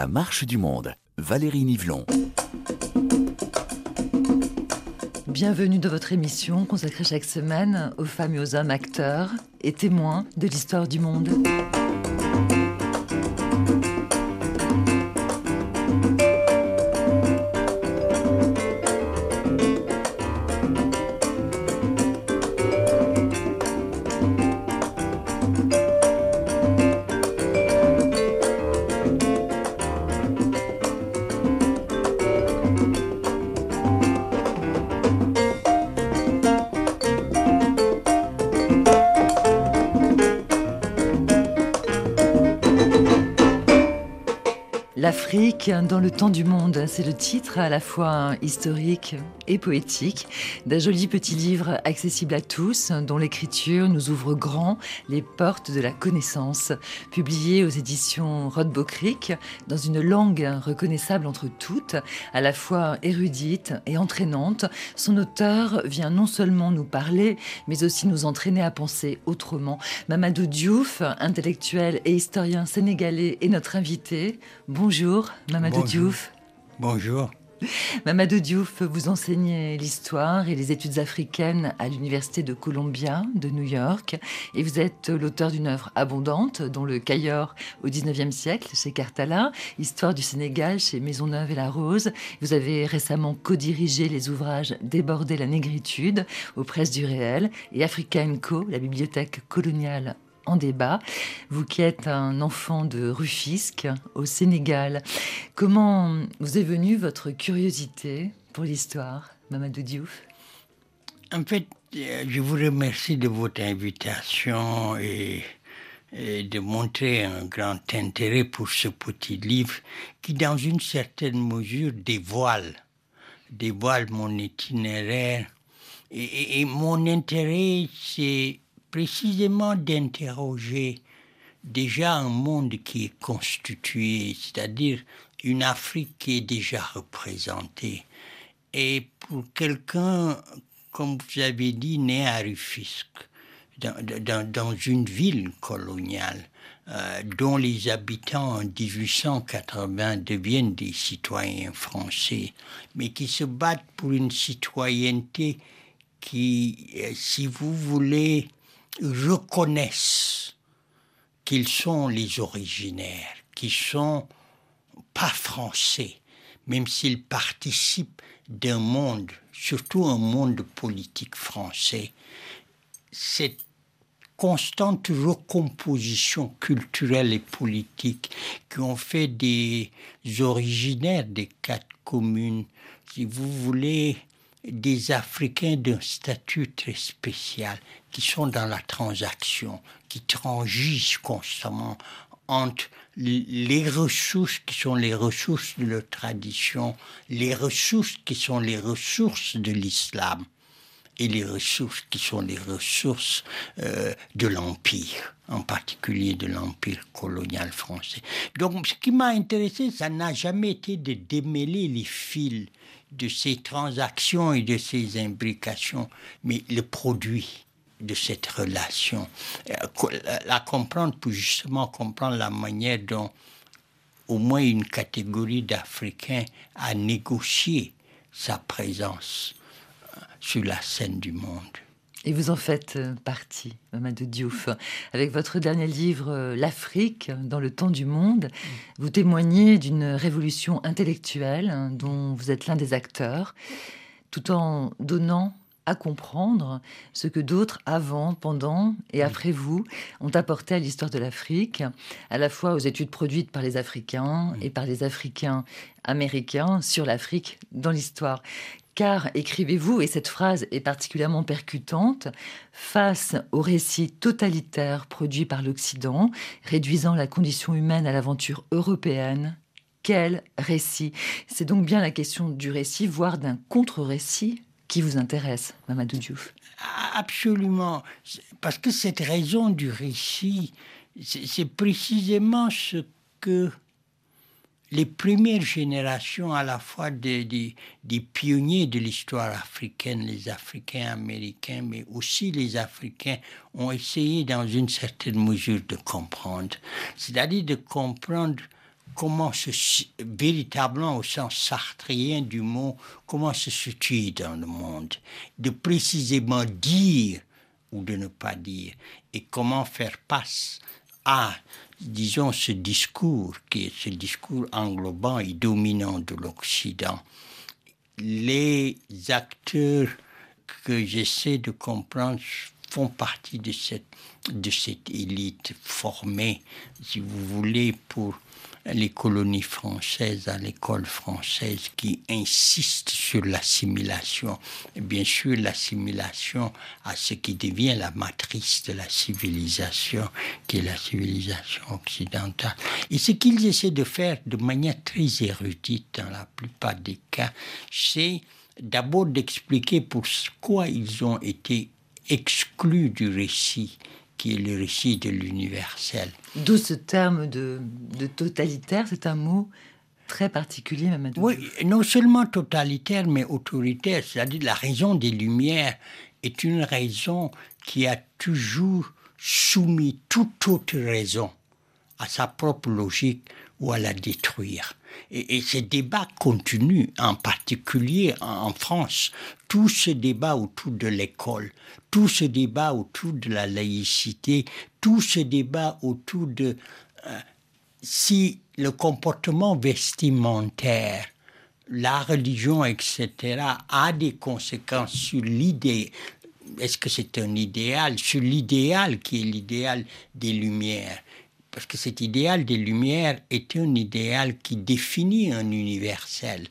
La marche du monde. Valérie Nivelon. Bienvenue dans votre émission consacrée chaque semaine aux femmes et aux hommes acteurs et témoins de l'histoire du monde. Dans le temps du monde, c'est le titre à la fois historique et poétique d'un joli petit livre accessible à tous, dont l'écriture nous ouvre grand les portes de la connaissance. Publié aux éditions Rodbo Creek, dans une langue reconnaissable entre toutes, à la fois érudite et entraînante, son auteur vient non seulement nous parler, mais aussi nous entraîner à penser autrement. Mamadou Diouf, intellectuel et historien sénégalais, est notre invité. Bonjour, Mamadou Diouf. Bonjour. Mamadou Diouf, vous enseignez l'histoire et les études africaines à l'Université de Columbia de New York et vous êtes l'auteur d'une œuvre abondante dont le Cayor au 19e siècle chez Cartala, Histoire du Sénégal chez Maisonneuve et la Rose. Vous avez récemment co-dirigé les ouvrages Déborder la négritude aux presses du réel et Africa Co, la bibliothèque coloniale en débat. Vous qui êtes un enfant de Rufisque au Sénégal, comment vous est venue votre curiosité pour l'histoire, Mamadou Diouf? En fait, euh, je vous remercie de votre invitation et, de montrer un grand intérêt pour ce petit livre qui, dans une certaine mesure, dévoile, dévoile mon itinéraire. Et, et mon intérêt, c'est précisément d'interroger déjà un monde qui est constitué, c'est-à-dire une Afrique qui est déjà représentée. Et pour quelqu'un, comme vous avez dit, né à Rufisque, dans, une ville coloniale, euh, dont les habitants en 1880 deviennent des citoyens français, mais qui se battent pour une citoyenneté qui, euh, si vous voulez, reconnaissent qu'ils sont les originaires, qu'ils sont pas français, même s'ils participent d'un monde, surtout un monde politique français. Cette constante recomposition culturelle et politique qui ont fait des originaires des quatre communes, si vous voulez, des Africains d'un statut très spécial, qui sont dans la transaction, qui transigent constamment entre les ressources qui sont les ressources de leur tradition, les ressources qui sont les ressources de l'islam et les ressources qui sont les ressources euh, de l'Empire, en particulier de l'Empire colonial français. Donc ce qui m'a intéressé, ça n'a jamais été de démêler les fils de ces transactions et de ces imbrications, mais le produit de cette relation, euh, la comprendre pour justement comprendre la manière dont au moins une catégorie d'Africains a négocié sa présence euh, sur la scène du monde. Et vous en faites euh, partie, Mamadou Diouf. Avec votre dernier livre, L'Afrique dans le temps du monde, vous témoignez d'une révolution intellectuelle hein, dont vous êtes l'un des acteurs, tout en donnant à comprendre ce que d'autres avant, pendant et après vous ont apporté à l'histoire de l'Afrique, à la fois aux études produites par les Africains et par les Africains américains sur l'Afrique dans l'histoire. Car, écrivez-vous, et cette phrase est particulièrement percutante, face au récit totalitaire produit par l'Occident, réduisant la condition humaine à l'aventure européenne, quel récit? C'est donc bien la question du récit, voire d'un contre-récit qui vous intéresse, Mamadou Diouf Absolument. Parce que cette raison du récit, c'est précisément ce que les premières générations à la fois des pionniers de l'histoire africaine, les Africains américains, mais aussi les Africains, ont essayé dans une certaine mesure de comprendre. C'est-à-dire de comprendre comment se, véritablement au sens sartrien du mot, comment se situer dans le monde, de précisément dire ou de ne pas dire, et comment faire face à, disons, ce discours qui est ce discours englobant et dominant de l'Occident. Les acteurs que j'essaie de comprendre font partie de cette, de cette élite formée, si vous voulez, pour les colonies françaises, à l'école française, qui insistent sur l'assimilation. Bien sûr, l'assimilation à ce qui devient la matrice de la civilisation, qui est la civilisation occidentale. Et ce qu'ils essaient de faire de manière très érudite dans la plupart des cas, c'est d'abord d'expliquer pourquoi ils ont été exclus du récit qui est le récit de l'universel. D'où ce terme de, totalitaire, c'est un mot très particulier, Mamadou. Oui, non seulement totalitaire, mais autoritaire, c'est-à-dire la raison des Lumières est une raison qui a toujours soumis toute autre raison à sa propre logique ou à la détruire. Et, ce débat continue, en particulier en, France. Tout ce débat autour de l'école, tout ce débat autour de la laïcité, tout ce débat autour de euh, si le comportement vestimentaire, la religion, etc., a des conséquences sur l'idée. Est-ce que c'est un idéal Sur l'idéal qui est l'idéal des Lumières parce que cet idéal des Lumières est un idéal qui définit un universel.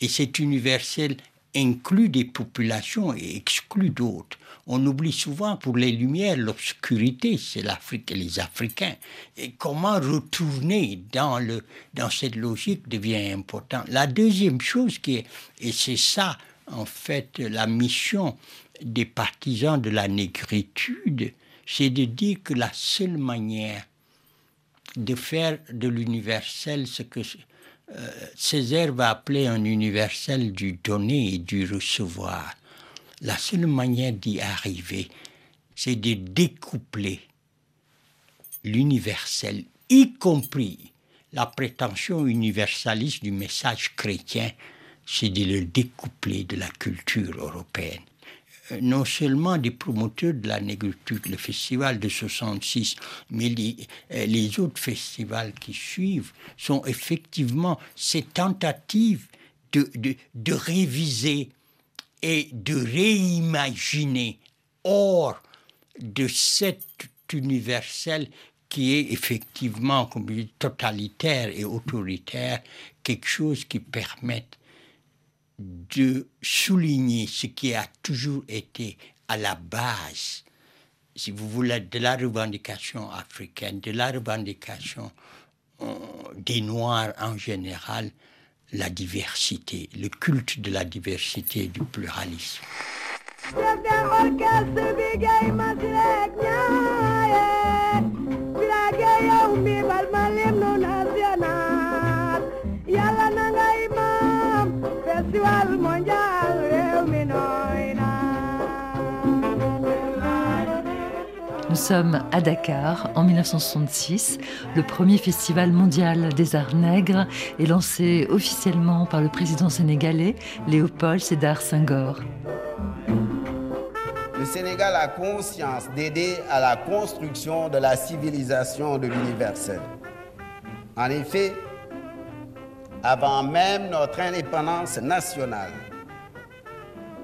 Et cet universel inclut des populations et exclut d'autres. On oublie souvent pour les Lumières l'obscurité, c'est l'Afrique et les Africains. Et comment retourner dans, le, dans cette logique devient important. La deuxième chose qui est, et c'est ça en fait la mission des partisans de la négritude, c'est de dire que la seule manière de faire de l'universel ce que euh, Césaire va appeler un universel du donner et du recevoir. La seule manière d'y arriver, c'est de découpler l'universel, y compris la prétention universaliste du message chrétien, c'est de le découpler de la culture européenne. Euh, non seulement des promoteurs de la négritude, le festival de 66, mais les, euh, les, autres festivals qui suivent sont effectivement ces tentatives de, de, de réviser et de réimaginer hors de cet universel qui est effectivement, comme totalitaire et autoritaire, quelque chose qui permette de souligner ce qui a toujours été à la base, si vous voulez, de la revendication africaine, de la revendication euh, des Noirs en général, la diversité, le culte de la diversité et du pluralisme. Nous sommes à Dakar en 1966. Le premier festival mondial des arts nègres est lancé officiellement par le président sénégalais Léopold Sédar Senghor. Le Sénégal a conscience d'aider à la construction de la civilisation de l'universel. En effet, avant même notre indépendance nationale,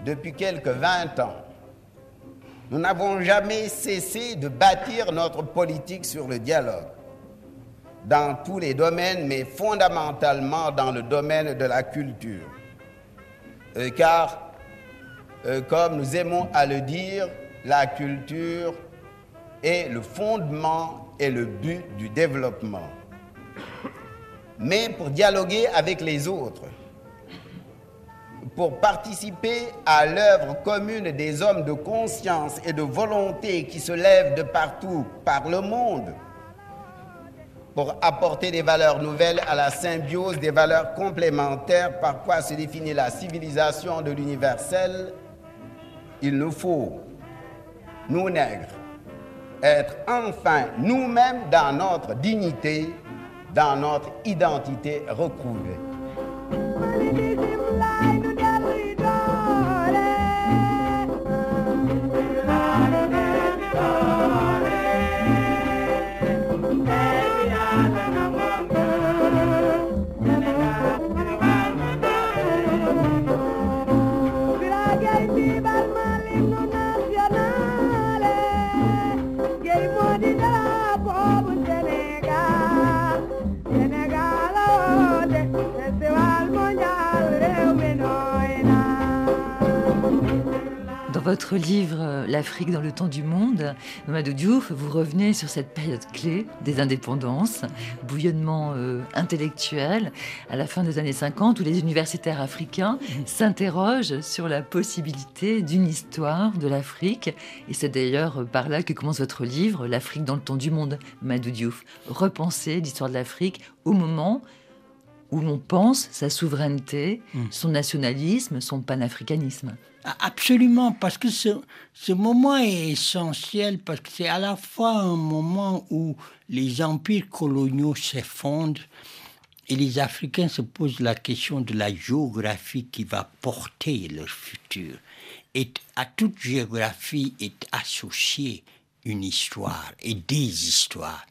depuis quelques 20 ans, nous n'avons jamais cessé de bâtir notre politique sur le dialogue dans tous les domaines, mais fondamentalement dans le domaine de la culture. Euh, car, euh, comme nous aimons à le dire, la culture est le fondement et le but du développement. Mais pour dialoguer avec les autres, pour participer à l'œuvre commune des hommes de conscience et de volonté qui se lèvent de partout par le monde, pour apporter des valeurs nouvelles à la symbiose des valeurs complémentaires par quoi se définit la civilisation de l'universel, il nous faut, nous nègres, être enfin nous-mêmes dans notre dignité dans notre identité retrouvée. Votre livre euh, L'Afrique dans le temps du monde, Mamadou Diouf, vous revenez sur cette période clé des indépendances, bouillonnement euh, intellectuel à la fin des années 50 où les universitaires africains s'interrogent sur la possibilité d'une histoire de l'Afrique. Et c'est d'ailleurs par là que commence votre livre, L'Afrique dans le temps du monde, Mamadou Diouf. Repenser l'histoire de l'Afrique au moment où l'on pense sa souveraineté, hmm. son nationalisme, son panafricanisme. Absolument, parce que ce, moment est essentiel, parce que c'est à la fois un moment où les empires coloniaux s'effondrent et les Africains se posent la question de la géographie qui va porter leur futur. Et à toute géographie est associée une histoire et des histoires.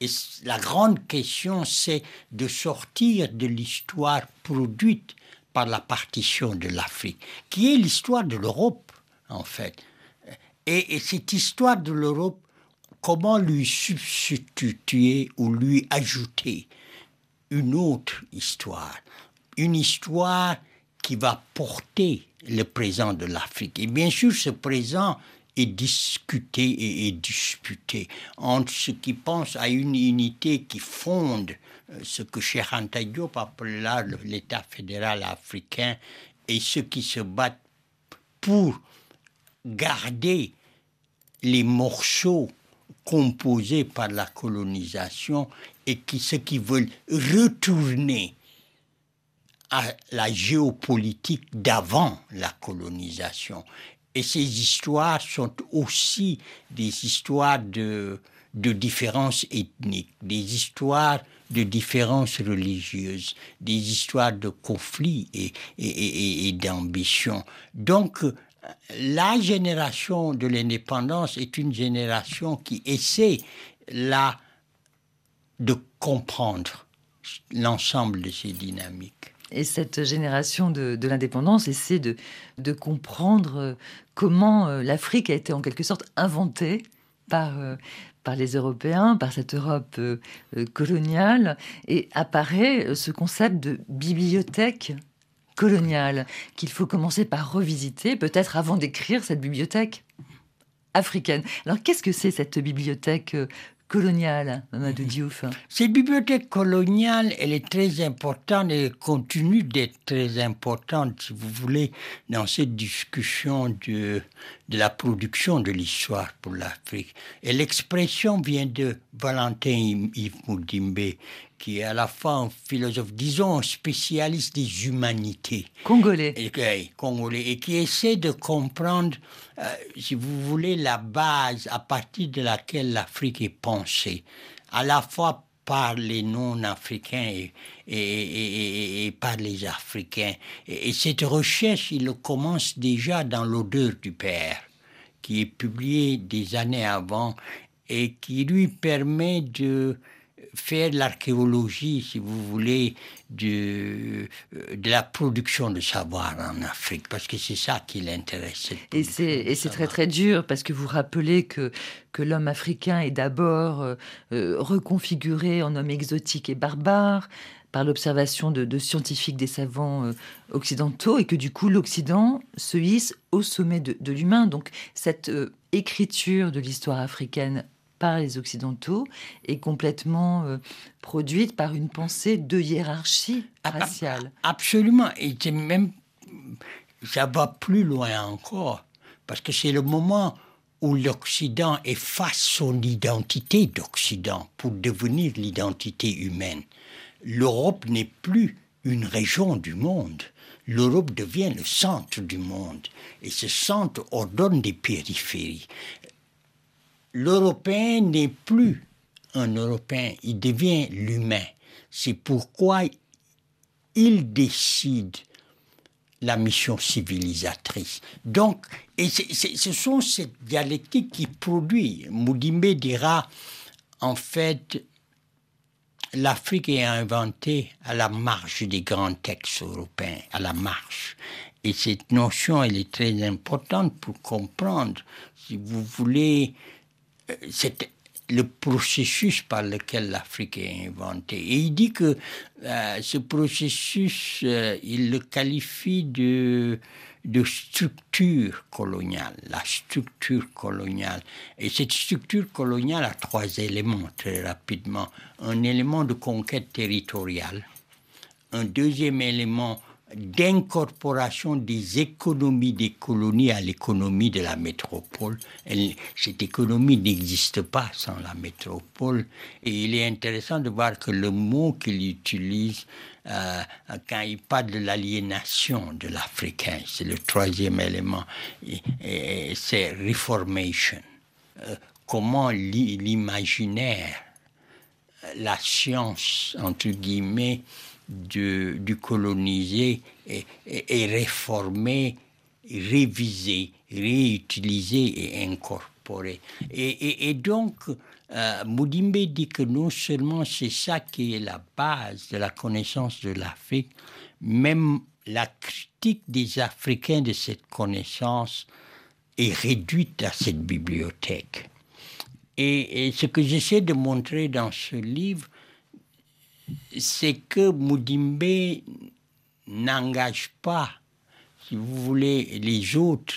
Et la grande question, c'est de sortir de l'histoire produite par la partition de l'Afrique, qui est l'histoire de l'Europe, en fait. Et, cette histoire de l'Europe, comment lui substituer ou lui ajouter une autre histoire, une histoire qui va porter le présent de l'Afrique. Et bien sûr, ce présent est discuté et disputé entre ceux qui pensent à une unité qui fonde euh, ce que Cheikh Anta Diop appela l'État fédéral africain et ceux qui se battent pour garder les morceaux composés par la colonisation et qui, ceux qui veulent retourner à la géopolitique d'avant la colonisation. Et ces histoires sont aussi des histoires de, de différences ethniques, des histoires de différences religieuses, des histoires de conflits et, et, et, d'ambition. Donc, la génération de l'indépendance est une génération qui essaie là de comprendre l'ensemble de ces dynamiques. Et cette génération de, l'indépendance essaie de, comprendre comment euh, l'Afrique a été en quelque sorte inventée par, euh, par les Européens, par cette Europe euh, euh, coloniale, et apparaît euh, ce concept de bibliothèque coloniale qu'il faut commencer par revisiter, peut-être avant d'écrire cette bibliothèque africaine. Alors qu'est-ce que c'est cette bibliothèque coloniale, Mamadou Diouf Cette bibliothèque coloniale, elle est très importante et continue d'être très importante, si vous voulez, dans cette discussion de, de la production de l'histoire pour l'Afrique. Et l'expression vient de Valentin Yves Moudimbe, qui est à la fois un philosophe, disons un spécialiste des humanités. Congolais. Et, congolais, et qui essaie de comprendre, euh, si vous voulez, la base à partir de laquelle l'Afrique est pensée, à la fois par les non-africains et, et, et, par les Africains. Et, cette recherche, il commence déjà dans l'odeur du Père, qui est publié des années avant et qui lui permet de faire l'archéologie, si vous voulez, de, de la production de savoir en Afrique, parce que c'est ça qui l'intéresse. Et c'est très très dur, parce que vous rappelez que, que l'homme africain est d'abord euh, euh, reconfiguré en homme exotique et barbare par l'observation de, scientifiques, des savants euh, occidentaux, et que du coup l'Occident se hisse au sommet de, de l'humain. Donc cette écriture de l'histoire africaine par les Occidentaux est complètement euh, produite par une pensée de hiérarchie ah, ah, raciale. Absolument. Et même, ça va plus loin encore, parce que c'est le moment où l'Occident efface son identité d'Occident pour devenir l'identité humaine. L'Europe n'est plus une région du monde. L'Europe devient le centre du monde et ce centre ordonne des périphéries l'Européen n'est plus un Européen, il devient l'humain. C'est pourquoi il décide la mission civilisatrice. Donc, et ce sont ces dialectiques qui produisent. Moudimbe dira, en fait, l'Afrique est inventée à la marge des grands textes européens, à la marge. Et cette notion, elle est très importante pour comprendre, si vous voulez, euh, le processus par lequel l'Afrique est inventée. Et il dit que euh, ce processus, euh, il le qualifie de, de structure coloniale, la structure coloniale. Et cette structure coloniale a trois éléments très rapidement. Un élément de conquête territoriale, un deuxième élément d'incorporation des économies des colonies à l'économie de la métropole. cette économie n'existe pas sans la métropole. Et il est intéressant de voir que le mot qu'il utilise euh, quand il parle de l'aliénation de l'Africain, c'est le troisième élément, c'est reformation. Euh, comment l'imaginaire, la science, entre guillemets, du colonisé est, réformé, révisé, réutilisé et incorporé. Et, donc, euh, Moudimbe dit que non seulement c'est ça qui est la base de la connaissance de l'Afrique, même la critique des Africains de cette connaissance est réduite à cette bibliothèque. et ce que j'essaie de montrer dans ce livre, c'est que Moudimbe n'engage pas, si vous voulez, les autres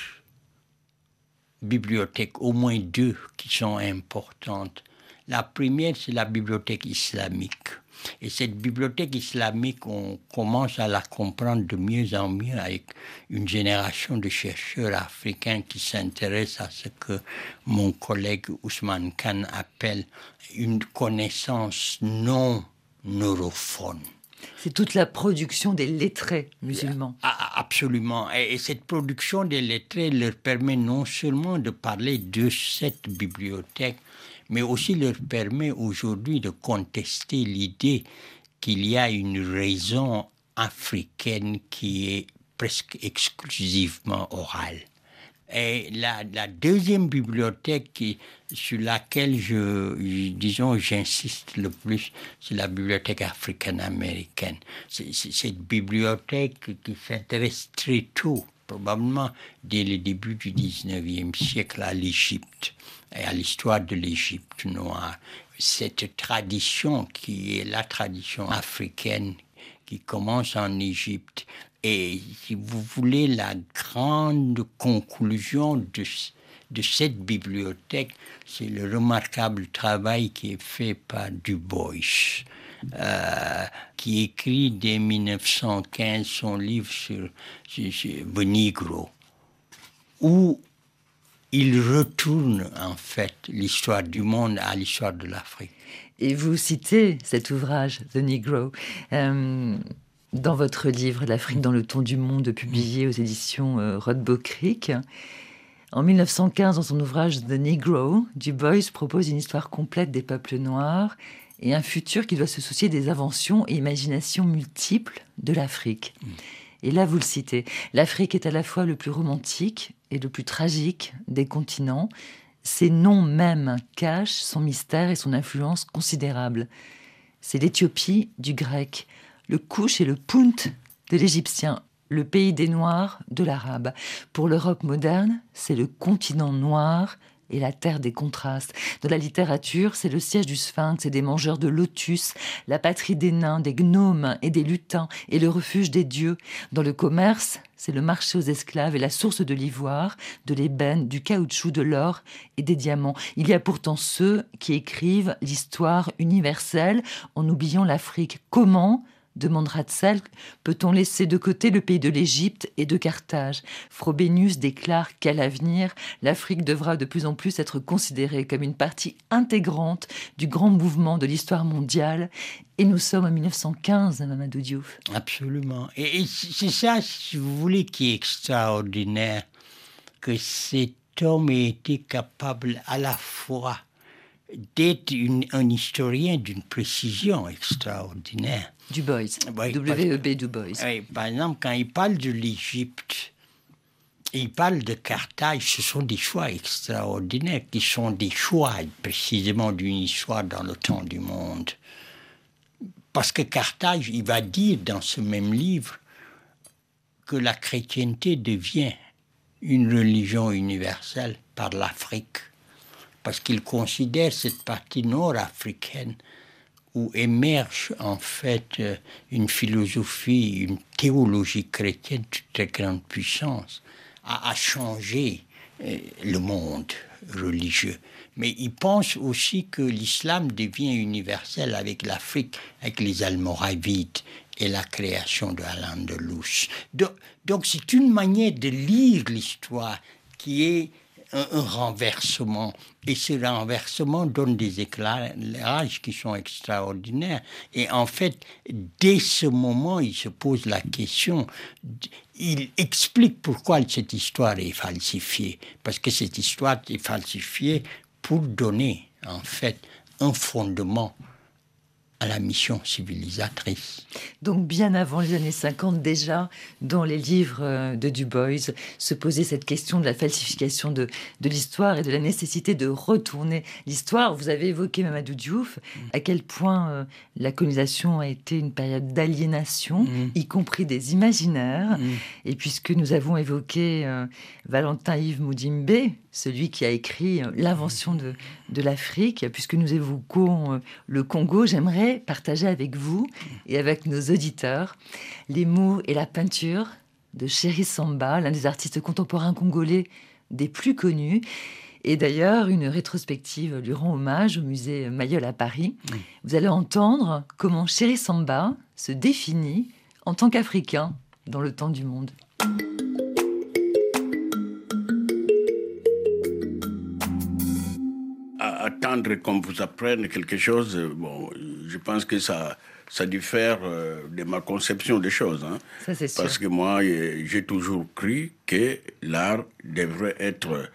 bibliothèques, au moins deux qui sont importantes. La première, c'est la bibliothèque islamique. Et cette bibliothèque islamique, on commence à la comprendre de mieux en mieux avec une génération de chercheurs africains qui s'intéressent à ce que mon collègue Ousmane Khan appelle une connaissance non neurophone. C'est toute la production des lettrés musulmans. Ah, ah, absolument. Et, cette production des lettrés leur permet non seulement de parler de cette bibliothèque, mais aussi leur permet aujourd'hui de contester l'idée qu'il y a une raison africaine qui est presque exclusivement orale. Et la, deuxième bibliothèque sur laquelle je, disons, j'insiste le plus, c'est la bibliothèque africaine-américaine. C'est, cette bibliothèque qui s'intéresse très tôt, probablement dès le début du 19e siècle, à l'Égypte et à l'histoire de l'Égypte noire. Cette tradition qui est la tradition africaine qui commence en Égypte et si vous voulez, la grande conclusion de, de cette bibliothèque, c'est le remarquable travail qui est fait par Du Bois, euh, qui écrit dès 1915 son livre sur, sur, sur où il retourne en fait l'histoire du monde à l'histoire de l'Afrique. Et vous citez cet ouvrage, The Negro. Euh, dans votre livre L'Afrique dans le ton du monde, publié aux éditions euh, Creek. En 1915, dans son ouvrage The Negro, Du Bois propose une histoire complète des peuples noirs et un futur qui doit se soucier des inventions et imaginations multiples de l'Afrique. Et là, vous le citez, l'Afrique est à la fois le plus romantique et le plus tragique des continents. Ses noms mêmes cachent son mystère et son influence considérable. C'est l'Éthiopie du grec, le couche et le punt de l'égyptien, le pays des Noirs de l'arabe. Pour l'Europe moderne, c'est le continent noir et la terre des contrastes. Dans la littérature, c'est le siège du sphinx et des mangeurs de lotus, la patrie des nains, des gnomes et des lutins, et le refuge des dieux. Dans le commerce, c'est le marché aux esclaves et la source de l'ivoire, de l'ébène, du caoutchouc, de l'or et des diamants. Il y a pourtant ceux qui écrivent l'histoire universelle en oubliant l'Afrique. Comment demande Ratzel, peut-on laisser de côté le pays de l'Égypte et de Carthage? Frobenius déclare qu'à l'avenir, l'Afrique devra de plus en plus être considérée comme une partie intégrante du grand mouvement de l'histoire mondiale. Et nous sommes en 1915, Mamadou Diouf. Absolument. Et c'est ça, si vous voulez, qui est extraordinaire, que cet homme ait été capable à la fois d'être un historien d'une précision extraordinaire. Du Boys. WEB Du Boys. par exemple, quand il parle de l'Égypte, il parle de Carthage, ce sont des choix extraordinaires qui sont des choix précisément d'une histoire dans le temps du monde. Parce que Carthage, il va dire dans ce même livre que la chrétienté devient une religion universelle par l'Afrique, parce qu'il considère cette partie nord-africaine où émerge en fait euh, une philosophie, une théologie chrétienne de très grande puissance, a, changé euh, le monde religieux. Mais il pense aussi que l'islam devient universel avec l'Afrique, avec les Almoravides et la création de Al-Andalus. Donc c'est une manière de lire l'histoire qui est un, renversement. Et ce renversement donne des éclairages qui sont extraordinaires. Et en fait, dès ce moment, il se pose la question, il explique pourquoi cette histoire est falsifiée. Parce que cette histoire est falsifiée pour donner, en fait, un fondement à la mission civilisatrice. Donc bien avant les années 50 déjà, dans les livres euh, de Du Bois, se posait cette question de la falsification de, de l'histoire et de la nécessité de retourner l'histoire. Vous avez évoqué Mamadou Diouf, à quel point euh, la colonisation a été une période d'aliénation, mm. y compris des imaginaires. Mm. Et puisque nous avons évoqué euh, Valentin Yves Moudimbe, celui qui a écrit L'invention de, de l'Afrique, puisque nous évoquons le Congo, j'aimerais partager avec vous et avec nos auditeurs les mots et la peinture de Chéri Samba, l'un des artistes contemporains congolais des plus connus. Et d'ailleurs, une rétrospective lui rend hommage au musée Mayol à Paris. Vous allez entendre comment Chéri Samba se définit en tant qu'Africain dans le temps du monde. Attendre qu'on vous apprenne quelque chose, bon, je pense que ça, ça diffère euh, de ma conception des choses. Hein. Parce que moi, j'ai toujours cru que l'art devrait être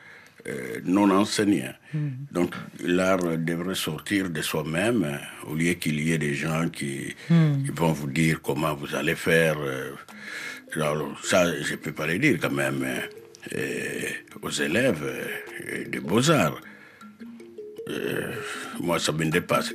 euh, non enseignant. Hmm. Donc, l'art devrait sortir de soi-même, hein, au lieu qu'il y ait des gens qui, hmm. qui, vont vous dire comment vous allez faire. Euh, alors, ça, je ne peux pas le dire quand même hein, aux élèves des beaux-arts. Moi, ça me dépasse.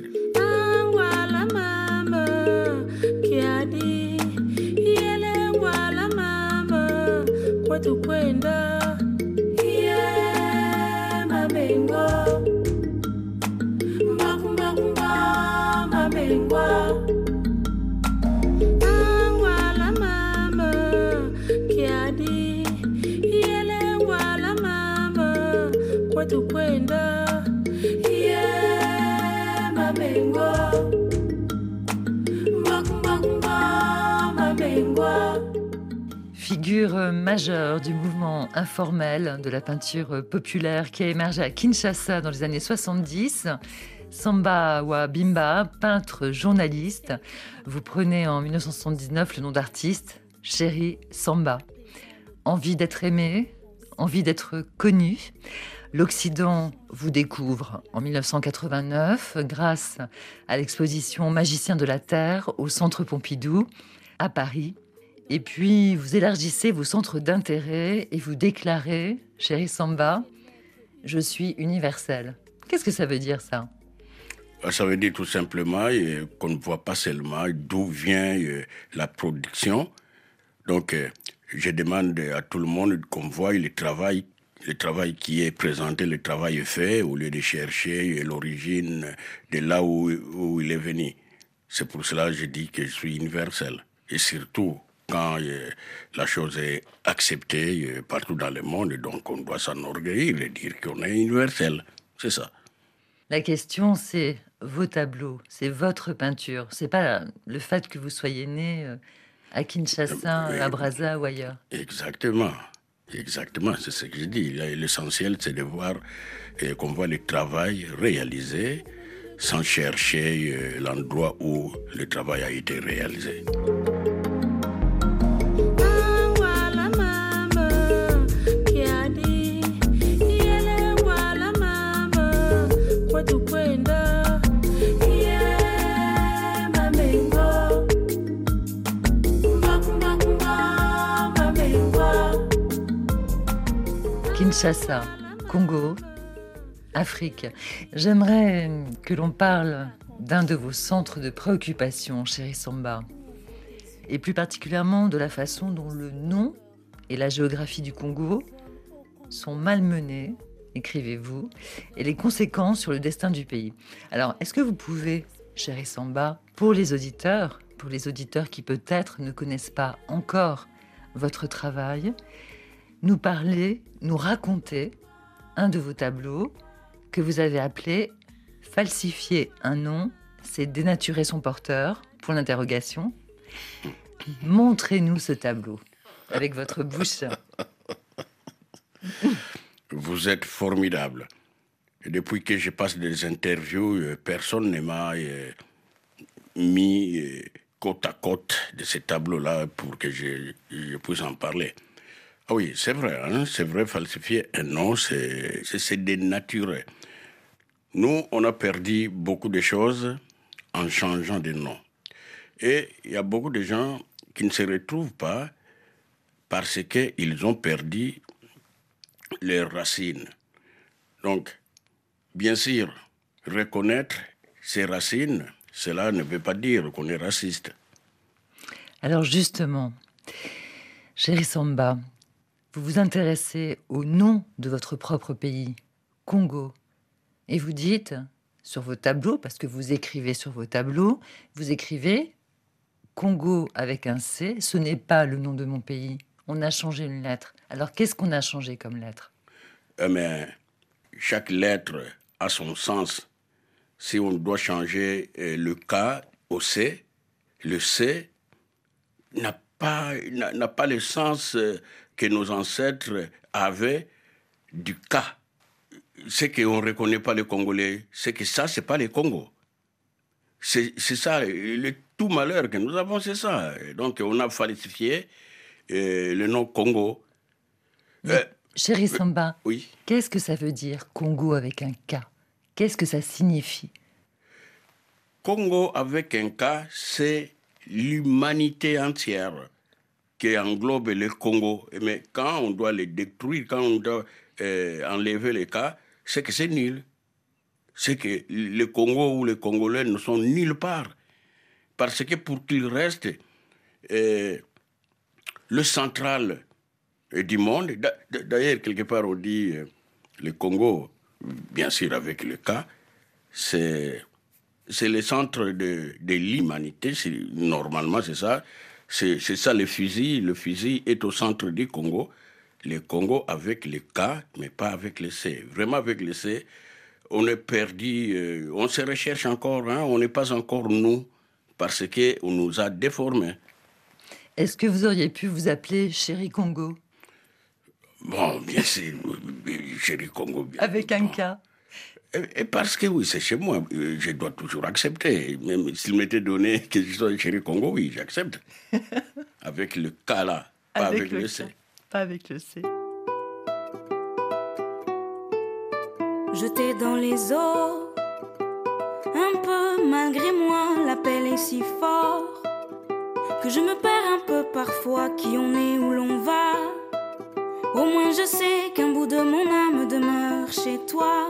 Figure majeure du mouvement informel de la peinture populaire qui a émergé à Kinshasa dans les années 70. Samba Wabimba, peintre journaliste. Vous prenez en 1979 le nom d'artiste, Chéri Samba. Envie d'être aimé, envie d'être connu. L'Occident vous découvre en 1989 grâce à l'exposition Magicien de la Terre au Centre Pompidou à Paris et puis, vous élargissez vos centres d'intérêt et vous déclarez, chérie Samba, je suis universel. Qu'est-ce que ça veut dire, ça? Ah, ça veut dire tout simplement euh, qu'on ne voit pas seulement d'où vient euh, la production. Donc, euh, je demande à tout le monde qu'on voit le travail, le travail qui est présenté, le travail fait, au lieu de chercher l'origine de là où, où il est venu. C'est pour cela que je dis que je suis universel. Et surtout, quand euh, la chose est acceptée euh, partout dans le monde, donc on doit s'enorgueillir et dire qu'on est universel. C'est ça. La question, c'est vos tableaux, c'est votre peinture. C'est pas le fait que vous soyez né euh, à Kinshasa, à Brazza ou ailleurs. Exactement. Exactement, c'est ce que je dis. L'essentiel, c'est de voir qu'on voit le travail réalisé sans chercher l'endroit où le travail a été réalisé. Kinshasa, Congo, Afrique. J'aimerais que l'on parle d'un de vos centres de préoccupation, chérie Samba, et plus particulièrement de la façon dont le nom et la géographie du Congo sont malmenés, écrivez-vous, et les conséquences sur le destin du pays. Alors, est-ce que vous pouvez, chérie Samba, pour les auditeurs, pour les auditeurs qui peut-être ne connaissent pas encore votre travail, nous parler, nous raconter un de vos tableaux que vous avez appelé Falsifier un nom, c'est dénaturer son porteur, pour l'interrogation. Montrez-nous ce tableau avec votre bouche. Vous êtes formidable. depuis que je passe des interviews, euh, personne ne m'a euh, mis euh, côte à côte de ces tableaux-là pour que je, puisse en parler. Ah oui, c'est vrai, hein, c'est vrai, falsifier un nom, c'est dénaturer. Nous, on a perdu beaucoup de choses en changeant de nom. Et il y a beaucoup de gens qui ne se retrouvent pas parce qu'ils ont perdu leurs racines. Donc, bien sûr, reconnaître ses racines, cela ne veut pas dire qu'on est raciste. Alors justement, chéri Samba, vous vous intéressez au nom de votre propre pays, Congo, et vous dites sur vos tableaux, parce que vous écrivez sur vos tableaux, vous écrivez Congo avec un C, ce n'est pas le nom de mon pays. On a changé une lettre. Alors qu'est-ce qu'on a changé comme lettre? Eh Mais chaque lettre a son sens. Si on doit changer euh, le K au C, le C n'a pas, n'a pas le sens euh, que nos ancêtres avaient du K. C'est qu'on ne reconnaît pas les Congolais, c'est que ça, c'est pas les Congo. C'est ça, le tout malheur que nous avons, c'est ça. Donc, on a falsifié euh, le nom Congo. Euh, Chéri Samba, oui. qu'est-ce que ça veut dire Congo avec un K? Qu'est-ce que ça signifie? Congo avec un K, c'est l'humanité entière qui englobe le Congo. Mais quand on doit les détruire, quand on doit euh, enlever les cas, c'est que c'est nul. C'est que le Congo ou les Congolais ne sont nulle part. Parce que pour qu'ils restent euh, le central du monde, d'ailleurs, quelque part, on dit euh, le Congo, bien sûr avec le cas, c'est c'est le centre de, de l'humanité. Normalement, c'est ça. C'est ça le fusil. Le fusil est au centre du Congo. Le Congo avec le K, mais pas avec le C. Vraiment avec le C, on est perdu. Euh, on se recherche encore. Hein, on n'est pas encore nous parce qu'on nous a déformés. Est-ce que vous auriez pu vous appeler Chéri Congo? Bon, bien sûr, Chéri Congo. Bien avec un K et parce que oui, c'est chez moi, euh, je dois toujours accepter. Même s'il m'était donné que je sois chéri Congo, oui, j'accepte. avec le cas là, pas avec, le, C. Pas avec le C. Jeté dans les eaux, un peu malgré moi, l'appel est si fort que je me perds un peu parfois qui on est, où l'on va. Au moins je sais qu'un bout de mon âme demeure chez toi.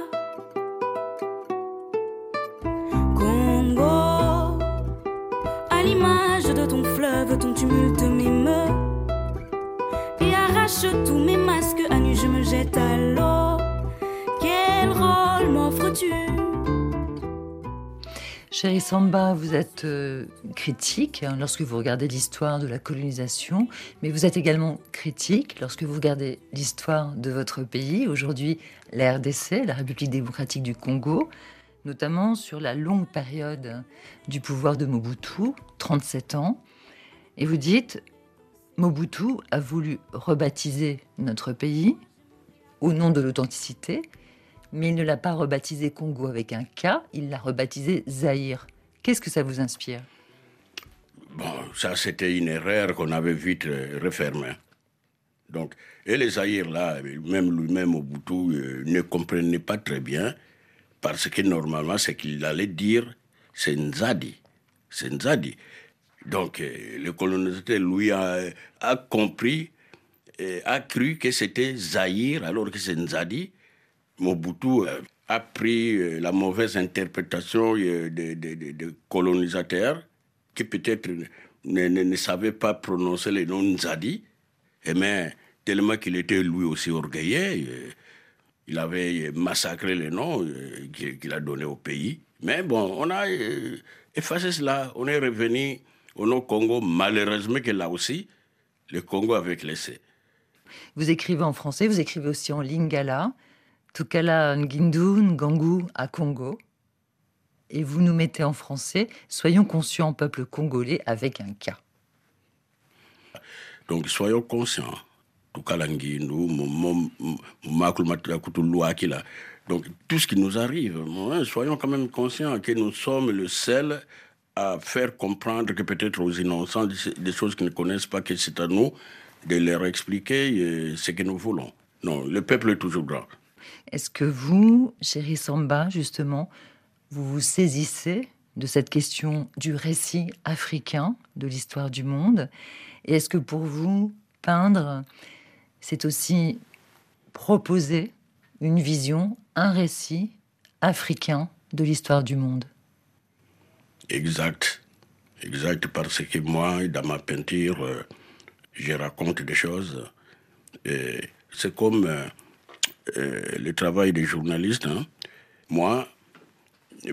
Ton tumulte m'émeut. Arrache tous mes masques, à nu je me jette. Quel rôle m'offres-tu? Chérie Samba, vous êtes euh, critique hein, lorsque vous regardez l'histoire de la colonisation, mais vous êtes également critique lorsque vous regardez l'histoire de votre pays, aujourd'hui la RDC, la République démocratique du Congo, notamment sur la longue période du pouvoir de Mobutu, 37 ans. Et vous dites, Mobutu a voulu rebaptiser notre pays au nom de l'authenticité, mais il ne l'a pas rebaptisé Congo avec un K, il l'a rebaptisé Zaïre. Qu'est-ce que ça vous inspire? Bon, ça c'était une erreur qu'on avait vite euh, refermée. Donc, et les Zaïre là, même lui-même Mobutu euh, ne comprenait pas très bien parce que normalement, ce qu'il allait dire, c'est Nzadi. C'est Nzadi. Donc, euh, le colonisateur, lui, a, compris a cru que c'était Zahir alors que c'est Nzadi. Mobutu a pris la mauvaise interprétation des colonisateurs qui peut-être ne, savait pas prononcer le nom Nzadi. Et mais tellement qu'il était lui aussi orgueilleux, euh, il avait massacré le nom euh, qu'il a donné au pays. Mais bon, on a euh, effacé cela. On est revenu au nom Congo. Malheureusement que là aussi, le Congo avait laissé. Vous écrivez en français, vous écrivez aussi en lingala, Tukala Ngindu Ngangu à Congo et vous nous mettez en français Soyons conscients, peuple congolais, avec un cas. Donc, soyons conscients. Donc, tout ce qui nous arrive, hein, soyons quand même conscients que nous sommes le seul à faire comprendre que peut-être aux innocents des choses qu'ils ne connaissent pas, que c'est à nous de leur expliquer euh, ce que nous voulons. Non, le peuple est toujours grand. Est-ce que vous, chéri Samba, justement, vous vous saisissez de cette question du récit africain de l'histoire du monde? Et est-ce que pour vous, peindre, c'est aussi proposer une vision, un récit africain de l'histoire du monde? Exact. Exact, parce que moi, dans ma peinture, euh, je raconte des choses. C'est comme euh, euh, le travail des journalistes. Hein. Moi,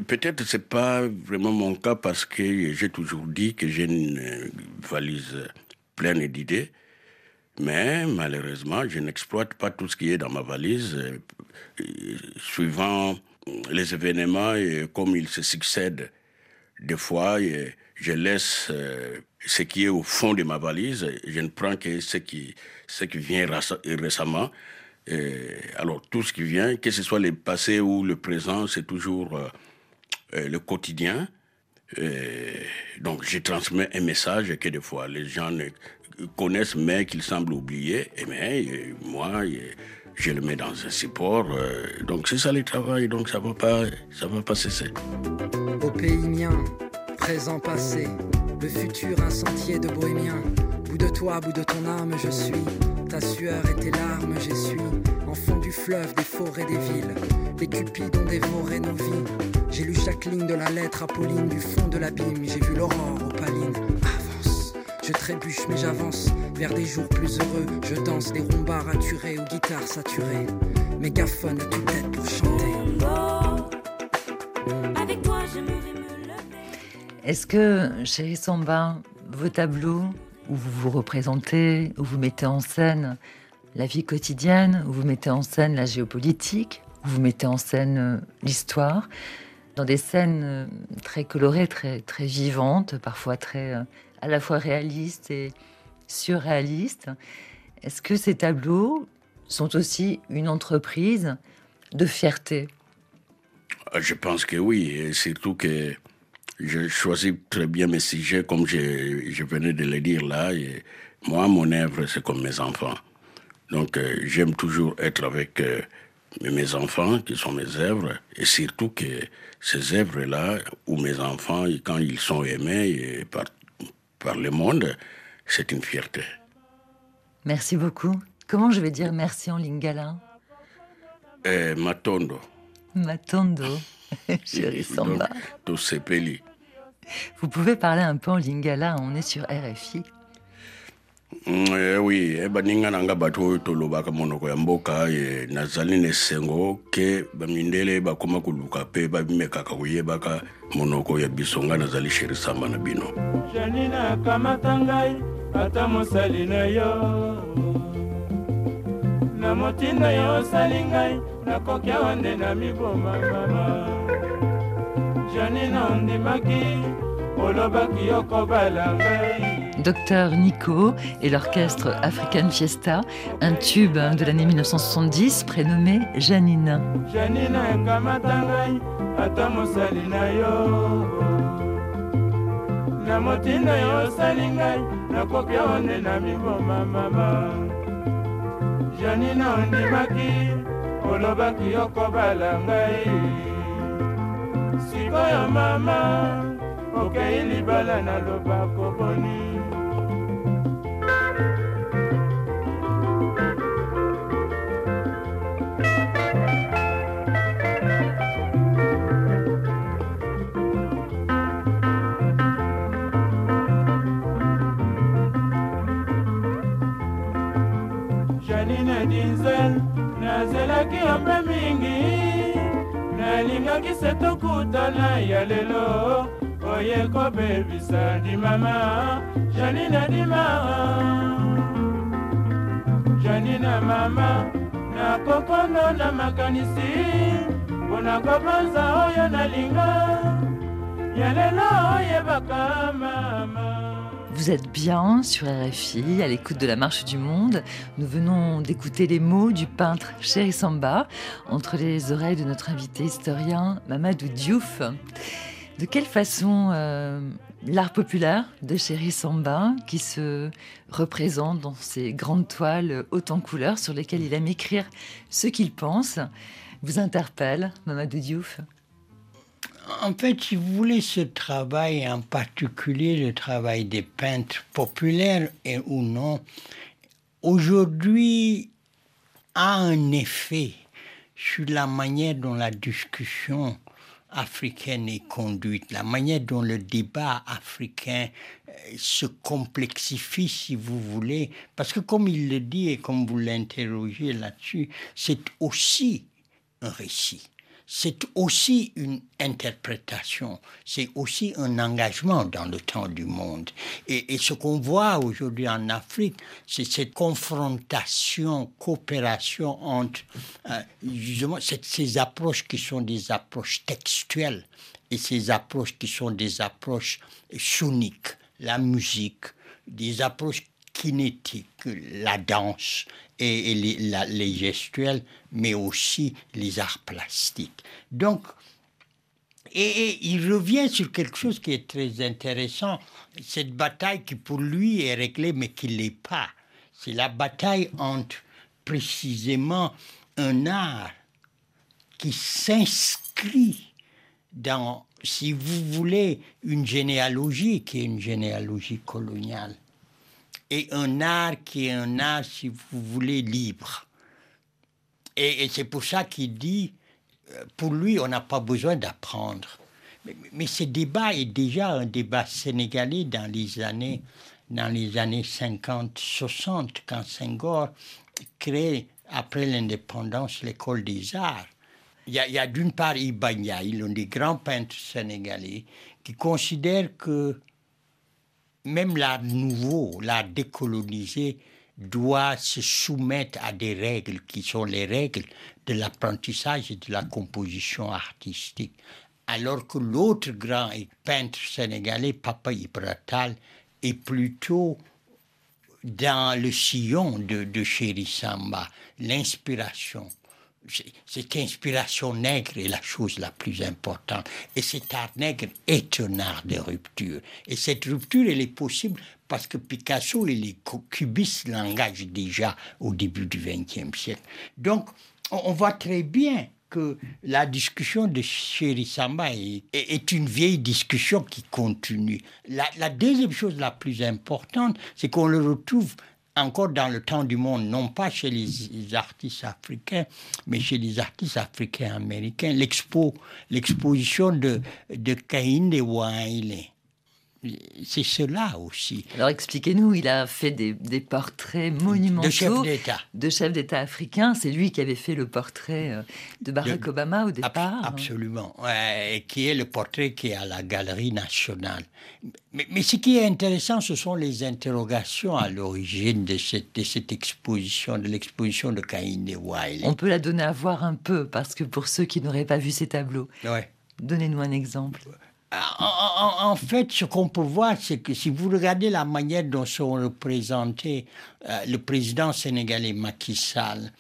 Peut-être c'est pas vraiment mon cas parce que j'ai toujours dit que j'ai une valise pleine d'idées, mais malheureusement je n'exploite pas tout ce qui est dans ma valise, suivant les événements et comme ils se succèdent. Des fois, je laisse euh, ce qui est au fond de ma valise, je ne prends que ce qui, ce qui vient récemment. alors tout ce qui vient, que ce soit le passé ou le présent, c'est toujours euh, euh, le quotidien. Euh, donc, je transmets un message que des fois les gens connaissent, mais qu'ils semblent oublier. Mais euh, moi, je le mets dans un support. donc, c'est ça le travail. Donc, ça va pas, ça va pas cesser. Au pays mien, présent, passé, le futur, un sentier de bohémien. Bout de toi, bout de ton âme, je suis. Ta sueur et tes larmes, j'essuie. Enfant du fleuve, des forêts, des villes. Les cupides ont dévoré nos vies. J'ai lu chaque ligne de la lettre Apolline du fond de l'abîme. J'ai vu l'aurore opaline. Je trébuche mais j'avance vers des jours plus heureux. Je danse des rumbas raturés aux guitares saturées. Mégaphone à toute tête pour chanter. Est-ce que, chez Samba, vos tableaux où vous vous représentez, où vous mettez en scène la vie quotidienne, où vous mettez en scène la géopolitique, où vous mettez en scène euh, l'histoire, dans des scènes euh, très colorées, très, très vivantes, parfois très euh, à la fois réalistes et surréalistes. Est-ce que ces tableaux sont aussi une entreprise de fierté? Ah, Je pense que oui, et surtout que je choisis très bien mes sujets comme je, je venais de le dire là. Et moi, mon œuvre, c'est comme mes enfants. Donc, euh, j'aime toujours être avec mes enfants, qui sont mes œuvres, et surtout que ces œuvres-là, où mes enfants, quand ils sont aimés par, par le monde, c'est une fierté. Merci beaucoup. Comment je vais dire merci en lingala? Eh, Matondo. Matondo, chérie Samba. Tout Vous pouvez parler un peu en lingala, on est sur RFI. Mm, eh, oui eh, baninga na nga bato oyo tolobaka monoko ya mboka e, nazali na esengo ke bamindele bakoma koluka mpe bamekaka koyebaka monoko ya biso nga nazali sheri samba na bino. Janina akamata ngai ata mosali na yo. Na motinda yo osali ngai nakoki awa nde na miboma mama. Janina ondimaki olobaki yokobala ngai Docteur Nico et l'orchestre African Fiesta, un tube de l'année 1970 prénommé Janine. Janina sikoyo mama okei libala mademoiselle nazelaki yo mpe mingi. Nalingaki se tokutana ya lelo. Oye kobebisa dimama janina dimara janina mama nakokondo na makanisi. Mpona kobanza oyo nalinga. Ya lelo oyebaka mama Vous êtes bien sur RFI, à l'écoute de la Marche du Monde. Nous venons d'écouter les mots du peintre Chéri Samba entre les oreilles de notre invité historien Mamadou Diouf. De quelle façon euh, l'art populaire de Chéri Samba, qui se représente dans ces grandes toiles hautes en couleurs sur lesquelles il aime écrire ce qu'il pense, vous interpelle, Mamadou Diouf? En fait, si vous voulez, ce travail, en particulier le travail des peintres populaires et ou non, aujourd'hui a un effet sur la manière dont la discussion africaine est conduite, la manière dont le débat africain euh, se complexifie, si vous voulez, parce que comme il le dit et comme vous l'interrogez là-dessus, c'est aussi un récit c'est aussi une interprétation, c'est aussi un engagement dans le temps du monde. Et, ce qu'on voit aujourd'hui en Afrique, c'est cette confrontation, coopération entre euh, justement ces approches qui sont des approches textuelles et ces approches qui sont des approches soniques, la musique, des approches kinétiques, la danse, et, les, gestuels, mais aussi les arts plastiques. Donc, et, il revient sur quelque chose qui est très intéressant, cette bataille qui pour lui est réglée, mais qui ne l'est pas. C'est la bataille entre précisément un art qui s'inscrit dans, si vous voulez, une généalogie qui est une généalogie coloniale et un art qui est un art, si vous voulez, libre. Et, c'est pour ça qu'il dit, euh, pour lui, on n'a pas besoin d'apprendre. Mais, ce débat est déjà un débat sénégalais dans les années, dans les années 50-60, quand Senghor crée, après l'indépendance, l'école des arts. Il y a, d'une part Ibanya, l'un des grands peintres sénégalais, qui considère que même l'art nouveau, l'art décolonisé, doit se soumettre à des règles qui sont les règles de l'apprentissage et de la composition artistique. Alors que l'autre grand peintre sénégalais, Papa Ibratal, est plutôt dans le sillon de, de Samba, l'inspiration, cette inspiration nègre est la chose la plus importante. Et cet art nègre est un art de rupture. Et cette rupture, elle est possible parce que Picasso et les cubistes l'engagent déjà au début du XXe siècle. Donc, on voit très bien que la discussion de Chéri Samba est, une vieille discussion qui continue. La, la deuxième chose la plus importante, c'est qu'on le retrouve encore dans le temps du monde, non pas chez les artistes africains, mais chez les artistes africains américains. L'expo, l'exposition de, de Caïn de Waile c'est cela aussi. Alors expliquez-nous, il a fait des, portraits monumentaux de chefs d'État. De chefs d'État africains. C'est lui qui avait fait le portrait euh, de Barack Obama au départ. absolument. et qui est le portrait qui est à la Galerie nationale. Mais, ce qui est intéressant, ce sont les interrogations à l'origine de cette, de cette exposition, de l'exposition de et Wiley. On peut la donner à voir un peu, parce que pour ceux qui n'auraient pas vu ces tableaux, donnez-nous un exemple. En, fait, ce qu'on peut voir, c'est que si vous regardez la manière dont sont représentés euh, le président sénégalais Macky Sall,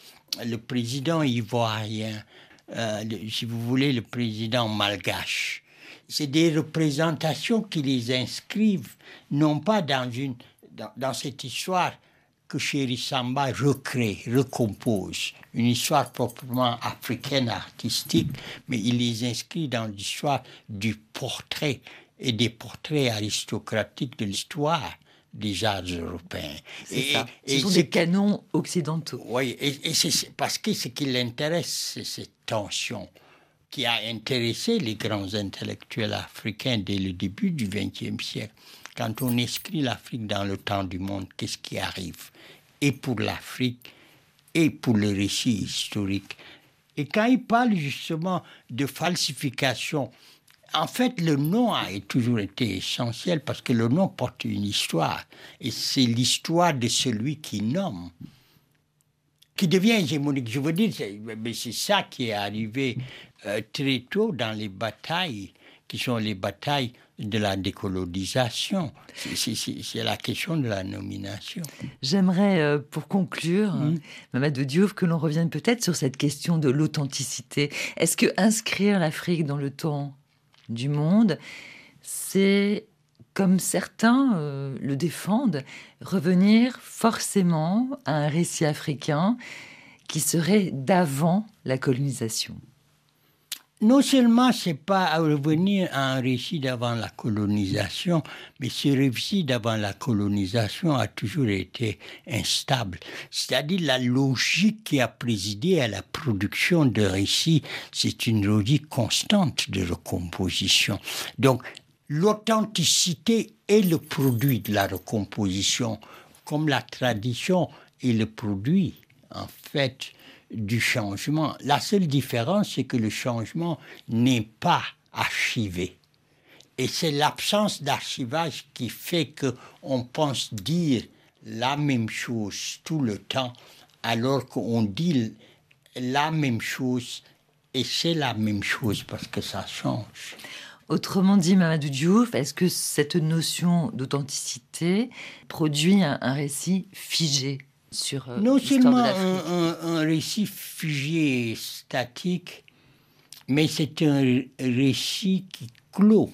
le président ivoirien, euh, si vous voulez, le président malgache, c'est des représentations qui les inscrivent non pas dans, cette histoire que Chéri Samba recrée, recompose une histoire proprement africaine artistique, mais il les inscrit dans l'histoire du portrait et des portraits aristocratiques de l'histoire des arts européens. Et, ça. Ce sont des canons occidentaux. Oui, et, c'est parce que ce qui l'intéresse, c'est cette tension qui a intéressé les grands intellectuels africains dès le début du XXe siècle. Quand on inscrit l'Afrique dans le temps du monde, qu'est-ce qui arrive? Et pour l'Afrique, et pour le récit historique. Et quand il parle justement de falsification, en fait, le nom a toujours été essentiel parce que le nom porte une histoire. Et c'est l'histoire de celui qui nomme qui devient hégémonique. Je veux dire, c'est ça qui est arrivé euh, très tôt dans les batailles, qui sont les batailles de la décolonisation. C'est la question de la nomination. J'aimerais, euh, pour conclure, mmh. Mamadou Diouf, que l'on revienne peut-être sur cette question de l'authenticité. Est-ce que inscrire l'Afrique dans le temps du monde, c'est comme certains euh, le défendent, revenir forcément à un récit africain qui serait d'avant la colonisation? Non seulement c'est pas revenir à un récit d'avant la colonisation, mais ce récit d'avant la colonisation a toujours été instable. C'est-à-dire la logique qui a présidé à la production de récits, c'est une logique constante de recomposition. Donc l'authenticité est le produit de la recomposition, comme la tradition est le produit, en fait, du changement. La seule différence, c'est que le changement n'est pas archivé. Et c'est l'absence d'archivage qui fait qu'on pense dire la même chose tout le temps, alors qu'on dit la même chose et c'est la même chose parce que ça change. Autrement dit, Mamadou Diouf, est-ce que cette notion d'authenticité produit un, récit figé? Sur euh, Non seulement un, un, récit figé statique, mais c'est un récit qui clôt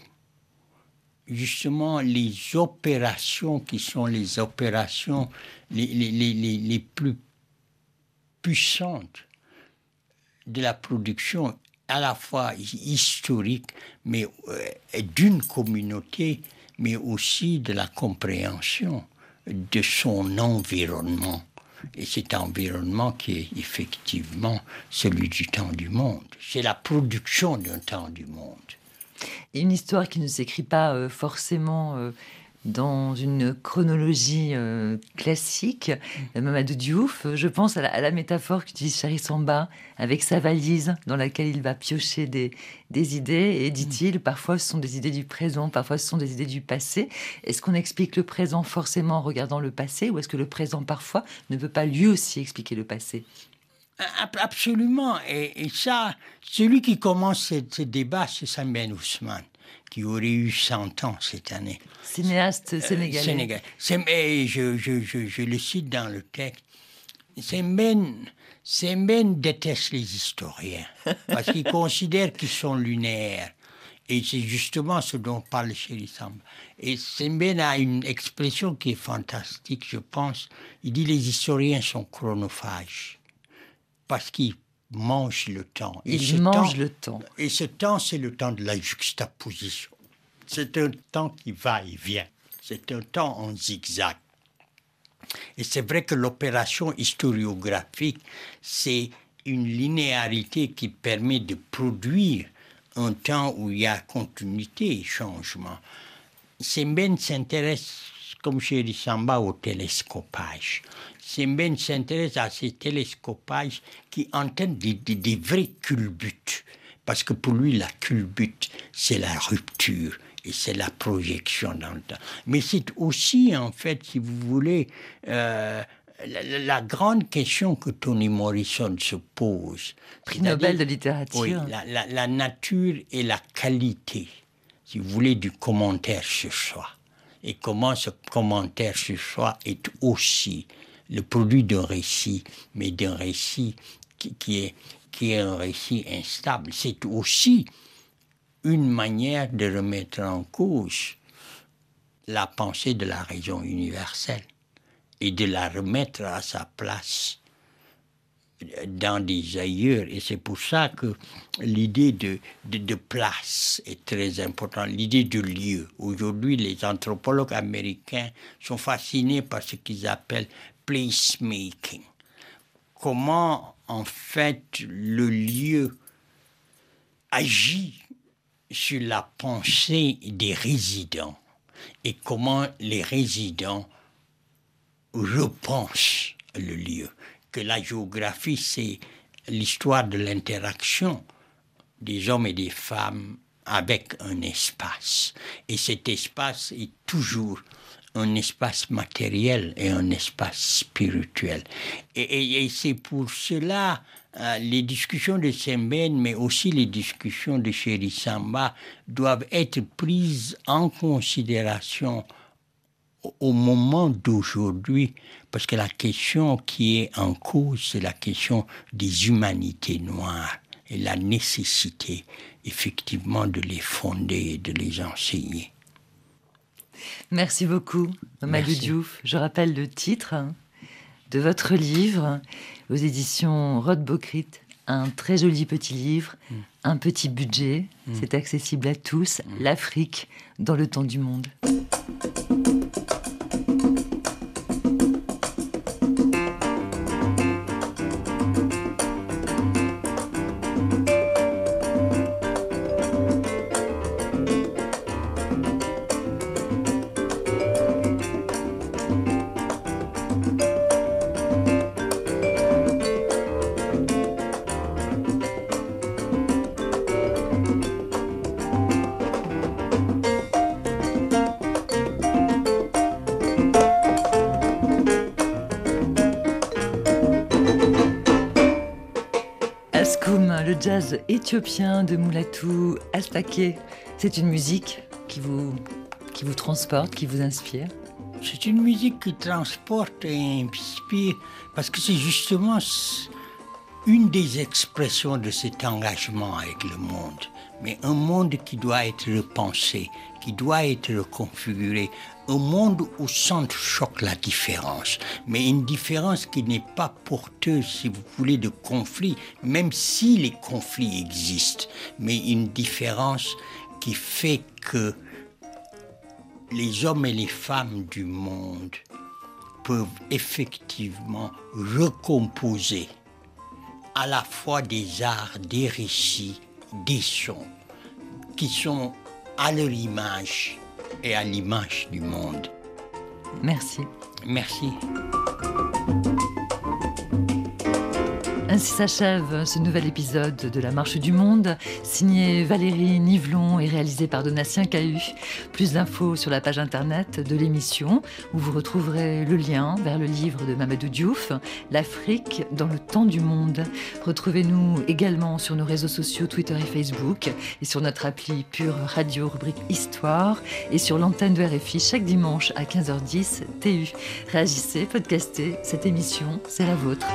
justement les opérations qui sont les opérations les, les, les, les plus puissantes de la production à la fois historique, mais euh, d'une communauté, mais aussi de la compréhension de son environnement. Et cet environnement qui est effectivement celui du temps du monde. C'est la production d'un temps du monde. Une histoire qui ne s'écrit pas euh, forcément euh, dans une chronologie euh, classique, mm. Mamadou Diouf, je pense à la, métaphore qu'utilise Charles Samba avec sa valise dans laquelle il va piocher des, des idées et dit-il, mm. parfois ce sont des idées du présent, parfois ce sont des idées du passé. Est-ce qu'on explique le présent forcément en regardant le passé ou est-ce que le présent parfois ne peut pas lui aussi expliquer le passé? Absolument. Et, ça, celui qui commence ce, débat, c'est Samuel Ousmane qui aurait eu 100 ans cette année. Cinéaste euh, sénégalais. Sénégalais. Je, je, je, je, le cite dans le texte. Semben, déteste les historiens parce qu'il considère qu'ils sont lunaires. Et c'est justement ce dont parle Samba. Et Semben a une expression qui est fantastique, je pense. Il dit les historiens sont chronophages parce qu'ils mange le temps. Et Il mange le temps. Et ce temps, c'est le temps de la juxtaposition. C'est un temps qui va et vient. C'est un temps en zigzag. Et c'est vrai que l'opération historiographique, c'est une linéarité qui permet de produire un temps où il y a continuité et changement. Semben s'intéresse, comme chez Samba, au télescopage. Semben s'intéresse à ces télescopages qui entendent des, vrais culbutes. Parce que pour lui, la culbute, c'est la rupture et c'est la projection dans le temps. Mais c'est aussi, en fait, si vous voulez, euh, la, grande question que Toni Morrison se pose. Prix Nobel de littérature. Oui, la, la, nature et la qualité, si vous voulez, du commentaire sur soi. Et comment ce commentaire sur soi est aussi le produit d'un récit, mais d'un récit qui, est, qui est un récit instable. C'est aussi une manière de remettre en cause la pensée de la raison universelle et de la remettre à sa place dans des ailleurs. Et c'est pour ça que l'idée de, de, de, place est très importante, l'idée de lieu. Aujourd'hui, les anthropologues américains sont fascinés par ce qu'ils appellent Comment en fait le lieu agit sur la pensée des résidents et comment les résidents repensent le lieu. que la géographie, c'est l'histoire de l'interaction des hommes et des femmes avec un espace. Et cet espace est toujours un espace matériel et un espace spirituel. Et, c'est pour cela euh, les discussions de Sembène, mais aussi les discussions de Samba, doivent être prises en considération au moment d'aujourd'hui, parce que la question qui est en cause, c'est la question des humanités noires et la nécessité effectivement de les fonder et de les enseigner. Merci beaucoup, Mamadou Diouf. Je rappelle le titre de votre livre aux éditions Rod Bokrit. Un très joli petit livre, mm. un petit budget, mm. c'est accessible à tous. Mm. L'Afrique dans le temps du monde. Jazz éthiopien de Moulatou Astake. C'est une musique qui vous, qui vous transporte, qui vous inspire C'est une musique qui transporte et inspire parce que c'est justement une des expressions de cet engagement avec le monde. Mais un monde qui doit être repensé, qui doit être reconfiguré, un monde où choque la différence, mais une différence qui n'est pas porteuse, si vous voulez, de conflits, même si les conflits existent, mais une différence qui fait que les hommes et les femmes du monde peuvent effectivement recomposer à la fois des arts, des récits, des sons, qui sont à leur image et à l'image du monde. Merci. Merci. Ainsi s'achève ce nouvel épisode de La Marche du Monde, signé Valérie Nivelon et réalisé par Donatien Cahu. Plus d'infos sur la page internet de l'émission, où vous retrouverez le lien vers le livre de Mamadou Diouf, L'Afrique dans le temps du monde. Retrouvez-nous également sur nos réseaux sociaux Twitter et Facebook, et sur notre appli Pure Radio, rubrique Histoire, et sur l'antenne de RFI chaque dimanche à 15h10 TU. Réagissez, podcastez, cette émission, c'est la vôtre.